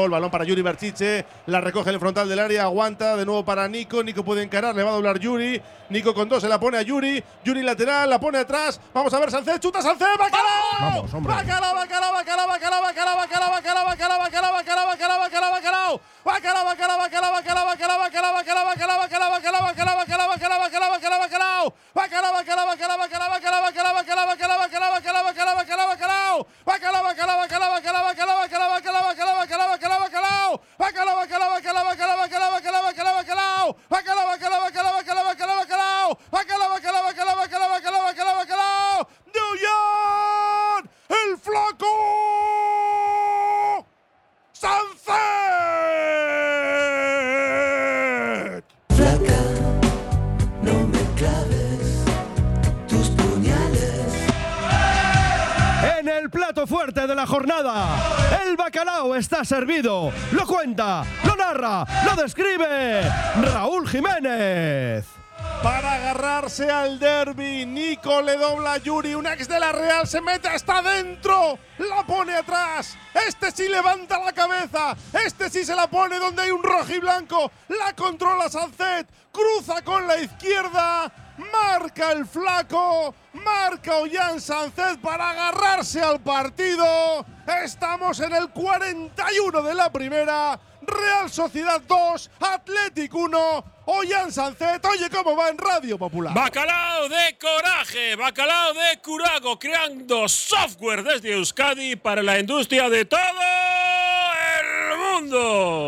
El balón para Yuri Berchiche, la recoge en el frontal del área, aguanta de nuevo para Nico. Nico puede encarar, le va a doblar Yuri. Nico con dos se la pone a Yuri. Yuri lateral, la pone atrás. Vamos a ver Sánchez, chuta Sánchez, bacalao. Vamos, hombre. Bacalao, bacalao, bacalao, bacalao, bacalao, bacalao, bacalao, bacalao, bacalao, bacalao, bacalao, bacalao, bacalao. Bacalao, bacalao, bacalao, bacalao, bacalao, bacalao, bacalao, bacalao, bacalao, bacalao, bacalao, bacalao, bacalao, bacalao, bacalao, bacalao. Bacalao, bacalao, bacalao, bacalao, bacalao, bacalao, bacalao, bacalao, bacalao, bacalao, bacalao, bacalao, bacalao. Bacalao, bacalao, bacalao, bacalao, bacalao, bacalao, bacalao, go. Plato fuerte de la jornada, el bacalao está servido. Lo cuenta, lo narra, lo describe Raúl Jiménez. Para agarrarse al derby, Nico le dobla a Yuri, un ex de la Real se mete hasta adentro, la pone atrás, este sí levanta la cabeza, este sí se la pone donde hay un rojo blanco, la controla Sancet, cruza con la izquierda, marca el flaco, marca Ollán Sancet para agarrarse al partido, estamos en el 41 de la primera, Real Sociedad 2, Athletic 1, Ollán Sancet, oye cómo va en Radio Popular. Bacalao de coraje, bacalao de curago, creando software desde Euskadi para la industria de todo el mundo.